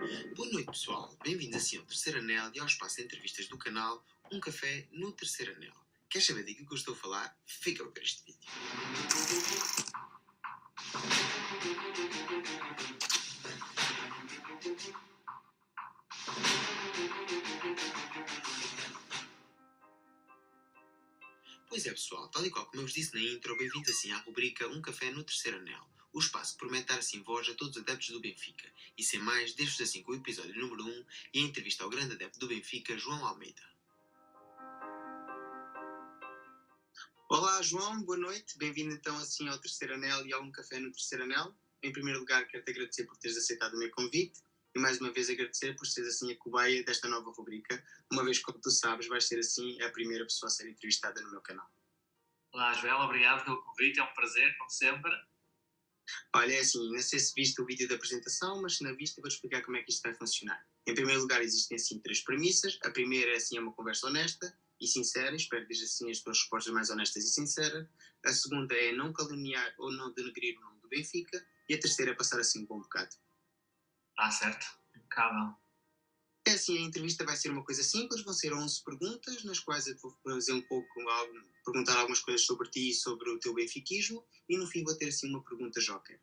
Boa noite, pessoal. Bem-vindos assim ao Terceiro Anel e ao espaço de entrevistas do canal Um Café no Terceiro Anel. Quer saber de que eu estou a falar? Fica para ver este vídeo. Pois é, pessoal, tal e qual como eu vos disse na intro, bem-vindos assim à rubrica Um Café no Terceiro Anel. O espaço promete dar assim voz a todos os adeptos do Benfica. E sem mais, deixo-vos assim com o episódio número 1 e a entrevista ao grande adepto do Benfica, João Almeida. Olá, João, boa noite. Bem-vindo então assim ao Terceiro Anel e a Um Café no Terceiro Anel. Em primeiro lugar, quero-te agradecer por teres aceitado o meu convite e mais uma vez agradecer por seres assim a cobaia desta nova rubrica, uma vez que, como tu sabes, vais ser assim a primeira pessoa a ser entrevistada no meu canal. Olá, Joel, obrigado pelo convite, é um prazer, como sempre. Olha, é assim, não sei se viste o vídeo da apresentação, mas se não viste, vou explicar como é que isto vai funcionar. Em primeiro lugar, existem assim três premissas. A primeira é assim é uma conversa honesta e sincera, espero que assim as tuas respostas mais honestas e sinceras. A segunda é não caluniar ou não denegrir o nome do Benfica. E a terceira é passar assim um bom bocado. Está certo, impecável. Assim, a entrevista vai ser uma coisa simples, vão ser 11 perguntas, nas quais eu vou fazer um pouco, perguntar algumas coisas sobre ti e sobre o teu benfiquismo, e no fim vou ter assim uma pergunta joker.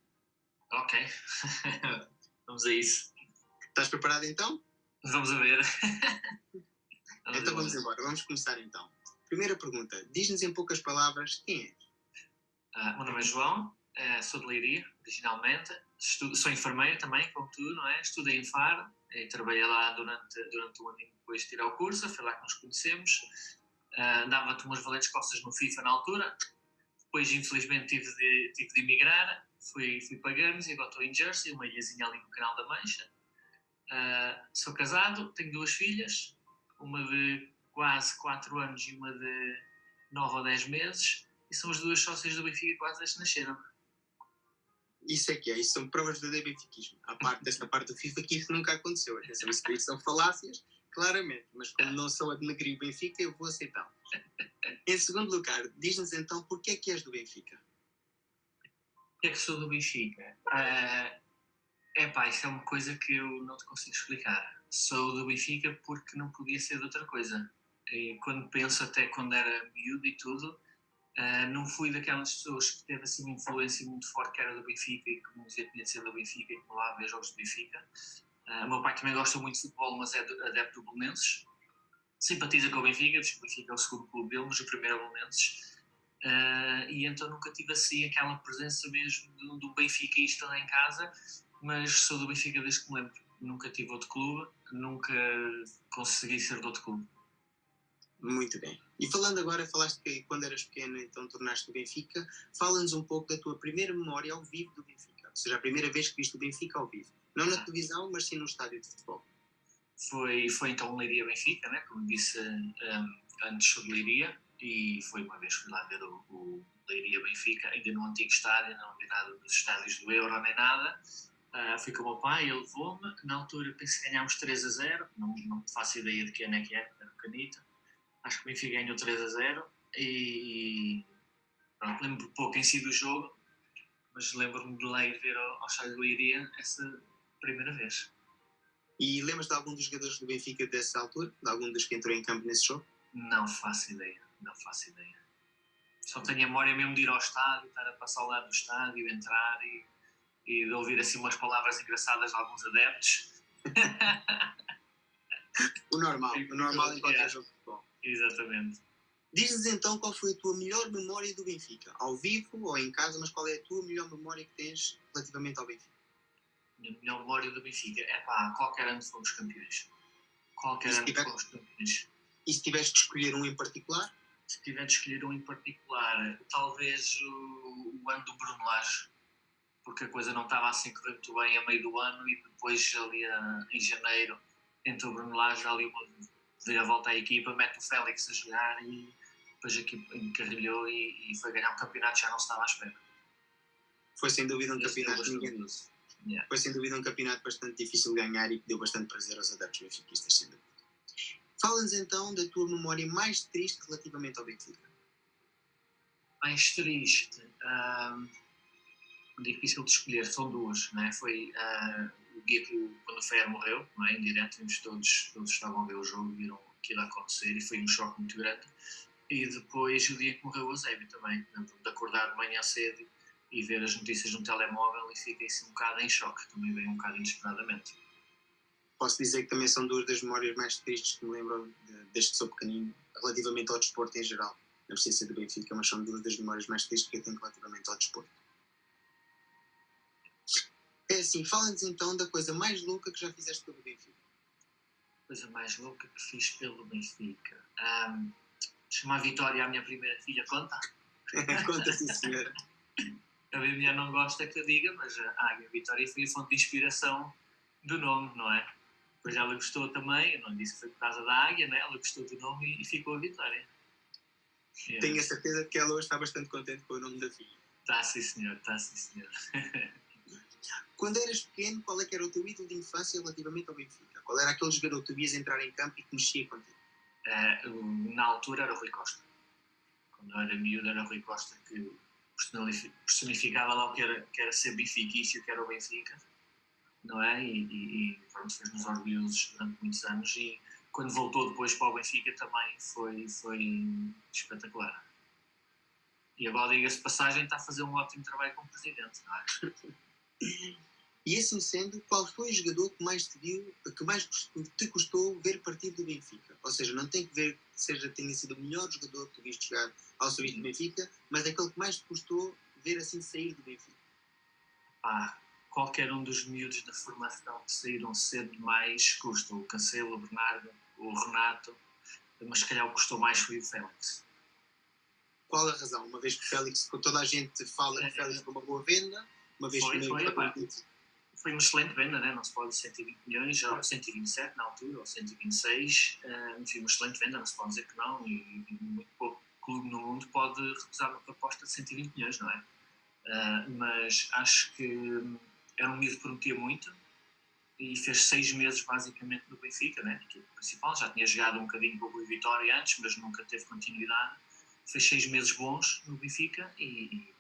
Ok, vamos a isso. Estás preparado então? Vamos a ver. vamos então vamos embora, vamos começar então. Primeira pergunta, diz-nos em poucas palavras quem és? Uh, meu nome é João, uh, sou de Leiria, originalmente, Estudo, sou enfermeiro também, como tu, não é? Estudei em Faro, e trabalhei lá durante, durante um ano depois de tirar o curso, foi lá que nos conhecemos. Uh, Dava-te umas valentes costas no FIFA na altura, depois infelizmente tive de, tive de emigrar, fui, fui para Guernsey, agora estou em Jersey, uma ilhazinha ali no Canal da Mancha. Uh, sou casado, tenho duas filhas, uma de quase 4 anos e uma de 9 ou 10 meses, e são as duas sócias do Benfica quase que nasceram. Isso é que é, isso são provas de benfiquismo. A parte desta parte do FIFA que isso nunca aconteceu. Atenção, isso, isso são falácias, claramente, mas como não sou a denegrir o Benfica, eu vou aceitá-lo. Em segundo lugar, diz-nos então porquê é que és do Benfica? Porquê é que sou do Benfica? Uh, é pá, isso é uma coisa que eu não te consigo explicar. Sou do Benfica porque não podia ser de outra coisa. E quando penso até quando era miúdo e tudo, Uh, não fui daquelas pessoas que teve assim uma influência muito forte que era do Benfica e que me dizia ser do Benfica e que lá ver jogos do Benfica. Uh, o meu pai também gosta muito de futebol, mas é adepto do Belenenses. Simpatiza com o Benfica, diz que o Benfica é o segundo clube dele, mas o primeiro é o Belenenses. Uh, e então nunca tive assim aquela presença mesmo do, do benfiquista lá em casa, mas sou do Benfica desde que me lembro. Nunca tive outro clube, nunca consegui ser de outro clube. Muito bem. E falando agora, falaste que quando eras pequeno então tornaste o Benfica, fala-nos um pouco da tua primeira memória ao vivo do Benfica, ou seja, a primeira vez que viste o Benfica ao vivo. Não na televisão, mas sim no estádio de futebol. Foi, foi então o Leiria Benfica, né? como disse um, antes sobre Leiria, e foi uma vez que fui lá ver o, o Leiria Benfica, ainda no antigo estádio, não vi nada dos estádios do Euro nem nada. Uh, fui com o meu pai, ele levou-me. Na altura pensei que ganhámos 3 a 0, não, não faço ideia de quem é que é, era pequenito acho que o Benfica ganhou 3 a 0 e pronto, lembro pouco em si do jogo, mas lembro-me de lá ir ver ao, ao do Iria essa primeira vez. E lembras de algum dos jogadores do Benfica dessa altura? De algum dos que entrou em campo nesse jogo? Não faço ideia, não faço ideia. Só tenho a memória mesmo de ir ao estádio, estar a passar ao lado do estádio, entrar e, e de ouvir assim umas palavras engraçadas de alguns adeptos. o normal, o normal em qualquer jogo de futebol. Exatamente. Diz-nos então qual foi a tua melhor memória do Benfica, ao vivo ou em casa, mas qual é a tua melhor memória que tens relativamente ao Benfica? A minha melhor memória do Benfica é pá, qualquer ano fomos campeões. Qualquer ano tiver... fomos campeões. E se tivesse de escolher um em particular? Se tiver de escolher um em particular, talvez o, o ano do Bruno Lage, porque a coisa não estava assim correr muito bem a meio do ano e depois ali a, em janeiro entrou o Bruno Lage ali uma deu a volta à equipa, mete o Félix a jogar e depois a equipa encarrilhou e, e foi ganhar um campeonato já não estava à espera. Foi sem dúvida um campeonato yeah. Foi sem dúvida um campeonato bastante difícil de ganhar e que deu bastante prazer aos adeptos benfiquistas, sem dúvida. Fala-nos então da tua memória mais triste relativamente ao Benfica. Mais triste? Uh, difícil de escolher, são duas. Não é? Foi uh, dia que quando o Fer morreu, não é? em direto, todos, todos estavam a ver o jogo, viram aquilo a acontecer e foi um choque muito grande. E depois o dia que morreu o Eusébio também, de acordar de manhã cedo e ver as notícias no telemóvel e fiquei assim um bocado em choque, também veio um bocado inesperadamente. Posso dizer que também são duas das memórias mais tristes que me lembram deste sou pequenino, relativamente ao desporto em geral. Não precisa ser do Benfica, mas são duas das memórias mais tristes que eu tenho relativamente ao desporto. É assim, fala-nos então da coisa mais louca que já fizeste pelo Benfica. Coisa mais louca que fiz pelo Benfica. Um, chamar a Vitória a minha primeira filha, conta? conta sim, senhora. A minha mulher não gosta que eu diga, mas a Águia Vitória foi a fonte de inspiração do nome, não é? Pois ela gostou também, eu não disse que foi por causa da Águia, né? ela gostou do nome e, ficou a Vitória. Tenho a certeza que ela hoje está bastante contente com o nome da filha. Está sim, senhor, está sim, senhor. Quando eras pequeno, qual é que era o teu ídolo de infância relativamente ao Benfica? Qual era aquele jogador que tu vias entrar em campo e que mexia contigo? Uh, na altura era o Rui Costa. Quando eu era miúdo era o Rui Costa que personificava lá o que era, que era ser benfiquista, que era o Benfica, não é? E, e, e fez-nos orgulhosos durante muitos anos e quando voltou depois para o Benfica também foi, foi espetacular. E agora, diga-se passagem, está a fazer um ótimo trabalho como presidente, não é? E assim sendo, qual foi o jogador que mais te que mais te custou ver partir do Benfica? Ou seja, não tem que ver que seja, tenha sido o melhor jogador que tu viste jogar ao serviço do Benfica, mas aquele que mais te custou ver assim sair do Benfica. Ah, qualquer um dos miúdos da formação que saíram cedo demais custa. O Cancelo, o Bernardo, o Renato, mas se calhar o que custou mais foi o Félix. Qual a razão? Uma vez que o Félix, toda a gente fala que o Félix foi uma boa venda, uma vez foi, que foi, foi, foi uma excelente venda, né? não se pode 120 milhões, ou 127 na altura, ou 126, uh, foi uma excelente venda, não se pode dizer que não, e, e muito pouco clube no mundo pode recusar uma proposta de 120 milhões, não é? Uh, mas acho que era um miúdo que prometia muito e fez seis meses basicamente no Benfica, né? equipe principal, já tinha jogado um bocadinho com o Vitória antes, mas nunca teve continuidade. Fez seis meses bons no Benfica e,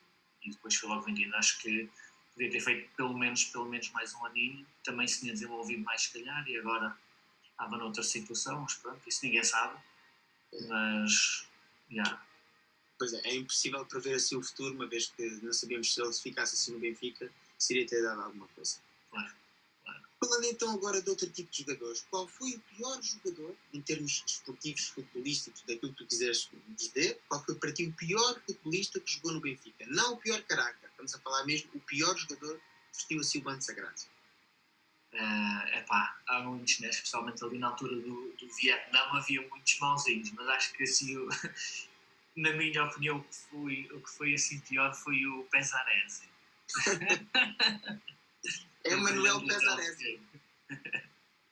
e depois foi logo vendido. Acho que podia ter feito pelo menos, pelo menos mais um aninho, também se tinha desenvolvido mais se calhar e agora estava noutra situação, mas pronto, isso ninguém sabe. Mas, já. Yeah. Pois é, é impossível prever assim o futuro, uma vez que não sabíamos se ele ficasse assim no Benfica, se iria ter dado alguma coisa. Claro, claro. Falando então agora de outro tipo de jogadores, qual foi o pior jogador, em termos desportivos, futebolísticos, daquilo que tu quiseres dizer, qual foi para ti o pior futebolista que jogou no Benfica? Não o pior caráter, estamos a falar mesmo o pior jogador vestiu assim o banco sagrado. É uh, pá, há muitos, né? especialmente ali na altura do, do Vietnã havia muitos mauzinhos, mas acho que assim, na minha opinião, o que foi, o que foi assim pior foi o Pesarese. é o Manuel Pesarese.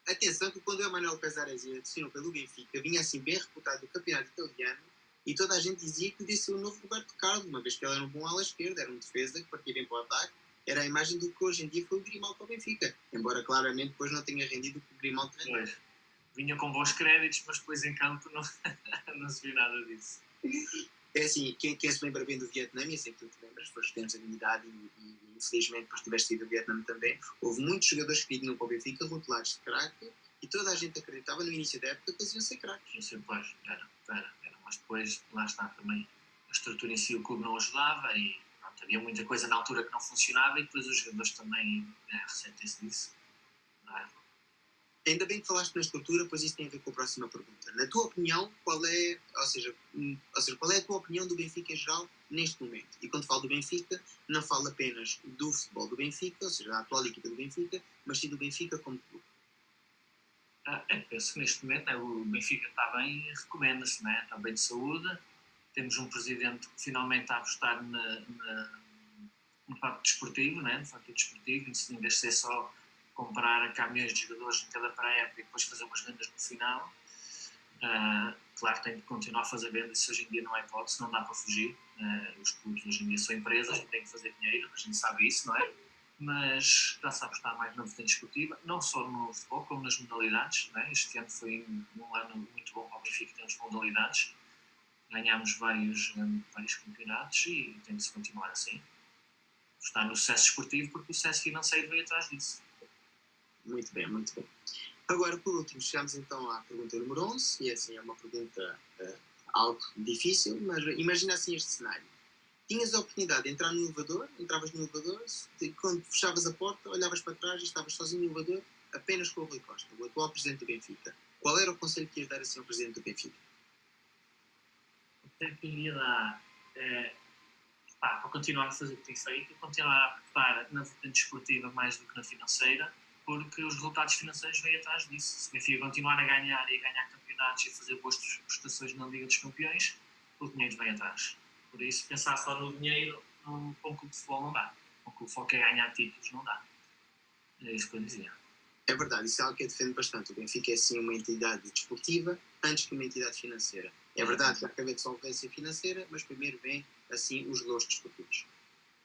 Atenção que quando o Manuel Pesarese assinou pelo Benfica, vinha assim bem reputado do campeonato italiano e toda a gente dizia que podia ser o novo Roberto Carlos, uma vez que ele era um bom ala esquerda, era um defesa que partia bem para o ataque, era a imagem do que hoje em dia foi o Grimaldo para o Benfica, embora claramente depois não tenha rendido o que o Grimaldo rendeu. Vinha com bons créditos, mas depois em campo não, não se viu nada disso. É assim, quem, quem se lembra bem do Vietnã, e sei que tu te lembras, foste temos a minha idade e, e infelizmente depois tiveste ido ao Vietnã também, houve muitos jogadores que vinham para o Benfica rotulados de craque e toda a gente acreditava no início da época que eles iam ser craques. Sim, pois, era, era, era, mas depois lá está também a estrutura em si, o clube não ajudava e pronto, havia muita coisa na altura que não funcionava e depois os jogadores também é, ressentem-se disso. É? Ainda bem que falaste na estrutura, pois isso tem a ver com a próxima pergunta. Na tua opinião, qual é, ou seja, hum, ou seja, qual é a tua opinião do Benfica em geral neste momento? E quando falo do Benfica, não falo apenas do futebol do Benfica, ou seja, da atual equipa do Benfica, mas sim do Benfica como clube. Ah, é, penso que neste momento né, o Benfica está bem e recomenda-se, né? está bem de saúde. Temos um presidente que finalmente está a apostar na, na, no facto desportivo, né? no facto desportivo, em vez de ser só comprar caminhões de jogadores em cada praia e depois fazer umas vendas no final. Uh, claro tem de continuar a fazer vendas, isso hoje em dia não é hipótese, não dá para fugir. Uh, os clubes hoje em dia são empresas têm que fazer dinheiro, a gente sabe isso, não é? Mas está-se a apostar mais na vertente esportiva, não só no futebol, como nas modalidades. É? Este ano foi um ano muito bom para o Benfica em termos de modalidades. Ganhámos vários, um, vários campeonatos e tem de se continuar assim. Está no sucesso esportivo porque o sucesso financeiro veio atrás disso. Muito bem, muito bem. Agora, por último, chegamos então à pergunta número 11, e assim é uma pergunta uh, algo difícil, mas imagina assim este cenário. Tinhas a oportunidade de entrar no elevador, entravas no elevador, quando fechavas a porta, olhavas para trás e estavas sozinho no elevador, apenas com o Rui Costa, o atual presidente do Benfica. Qual era o conselho que ias dar assim ao presidente do Benfica? O conselho que eu ia dar é pá, para continuar a fazer o que tem feito, continuar a apostar na vertente esportiva mais do que na financeira, porque os resultados financeiros vêm atrás disso. Se o Benfica continuar a ganhar e a ganhar campeonatos e fazer boas prestações na Liga dos Campeões, o dinheiro vem atrás. Por isso, pensar só no dinheiro com o clube de futebol não dá. Com o de futebol quer ganhar títulos não dá. É isso que eu dizia. É verdade, isso é algo que eu defendo bastante. O Benfica é sim uma entidade desportiva antes que uma entidade financeira. É verdade que que haver solvência financeira, mas primeiro vem assim os valores desportivos.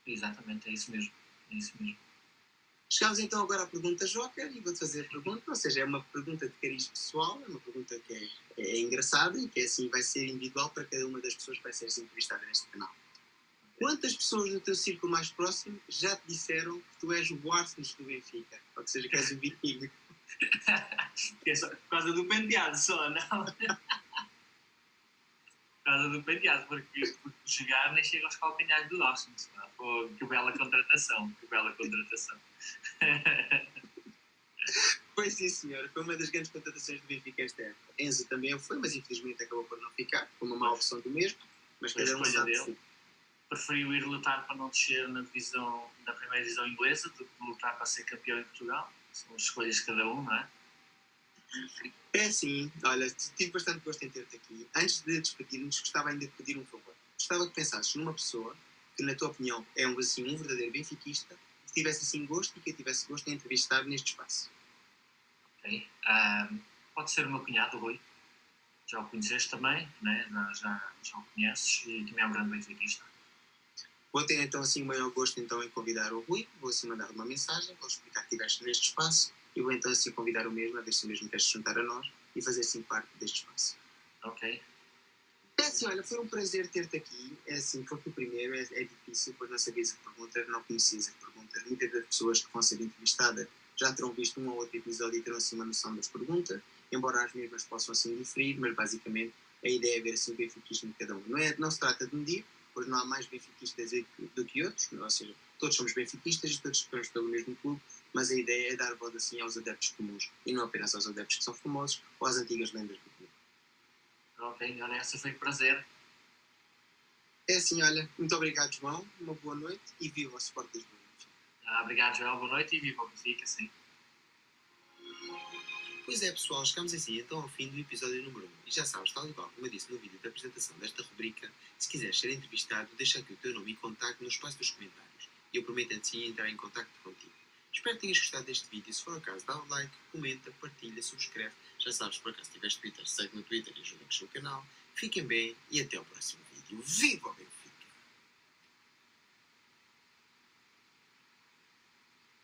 Exatamente, é isso mesmo. É isso mesmo. Chegamos então agora à pergunta Joker e vou-te fazer a pergunta, ou seja, é uma pergunta de cariz pessoal, é uma pergunta que é, é, engraçada e que é assim vai ser individual para cada uma das pessoas que vai ser entrevistada neste canal. Quantas pessoas no teu círculo mais próximo já te disseram que tu és o Warsons do Benfica? Ou seja, que és o viking? é só por causa do penteado só, não? por causa do penteado, porque, porque jogar nem chega aos calcanhares do Warsons. Pô, que bela contratação, que bela contratação. Pois sim, senhor. Foi uma das grandes contratações do Benfica esta época. Enzo também foi, mas infelizmente acabou por não ficar. Foi uma má opção do mesmo. Mas cada um sabe dele. Preferiu ir lutar para não descer na divisão, na primeira divisão inglesa do que lutar para ser campeão em Portugal. São escolhas de cada um, não é? É sim. Olha, tive bastante gosto em ter-te aqui. Antes de despedirmos, gostava ainda de pedir um favor. Gostava que pensasses numa pessoa que, na tua opinião, é um, assim, um verdadeiro benfiquista, que tivesse assim gosto e que eu tivesse gosto em entrevistar neste espaço. Ok. Um, pode ser o meu cunhado, Rui. Já o conheces também, né? já, já, já o conheces e também é um grande benfiquista. Vou ter então assim o maior gosto então em convidar o Rui, vou assim mandar uma mensagem, vou explicar que estiveste neste espaço e vou então assim convidar o mesmo, a ver se o mesmo quer se juntar a nós e fazer assim parte deste espaço. Ok. É assim, olha, foi um prazer ter-te aqui. É assim, foi o primeiro, é, é, difícil, pois não sabias a pergunta, não conhecias a pergunta. Muitas das pessoas que vão ser entrevistadas já terão visto um ou outro episódio e terão assim uma noção das perguntas, embora as mesmas possam assim diferir, mas basicamente a ideia é ver assim o benfiquismo de cada um. Não, é, não se trata de medir, pois não há mais benfiquistas do que outros, ou seja, todos somos benfiquistas e todos estamos pelo mesmo clube, mas a ideia é dar voz assim aos adeptos comuns e não apenas aos adeptos que são famosos ou às antigas lendas do clube. Ok, olha, essa foi um prazer. É assim, olha, muito obrigado, João, uma boa noite e viva o Sport Lisboa. Ah, obrigado, João, boa noite e viva o Benfica, sim. Pois é, pessoal, chegamos assim então ao fim do episódio número 1. E já sabes, tal e qual como eu disse no vídeo da apresentação desta rubrica, se quiseres ser entrevistado, deixa aqui o teu nome e contacto no espaço dos comentários. E eu prometo assim entrar em contacto contigo. Espero que tenhas gostado deste vídeo. Se for o caso, dá o like, comenta, partilha, subscreve. Já sabes, por acaso, se tiveres Twitter, segue no Twitter e ajuda a crescer o canal. Fiquem bem e até o próximo vídeo. Viva o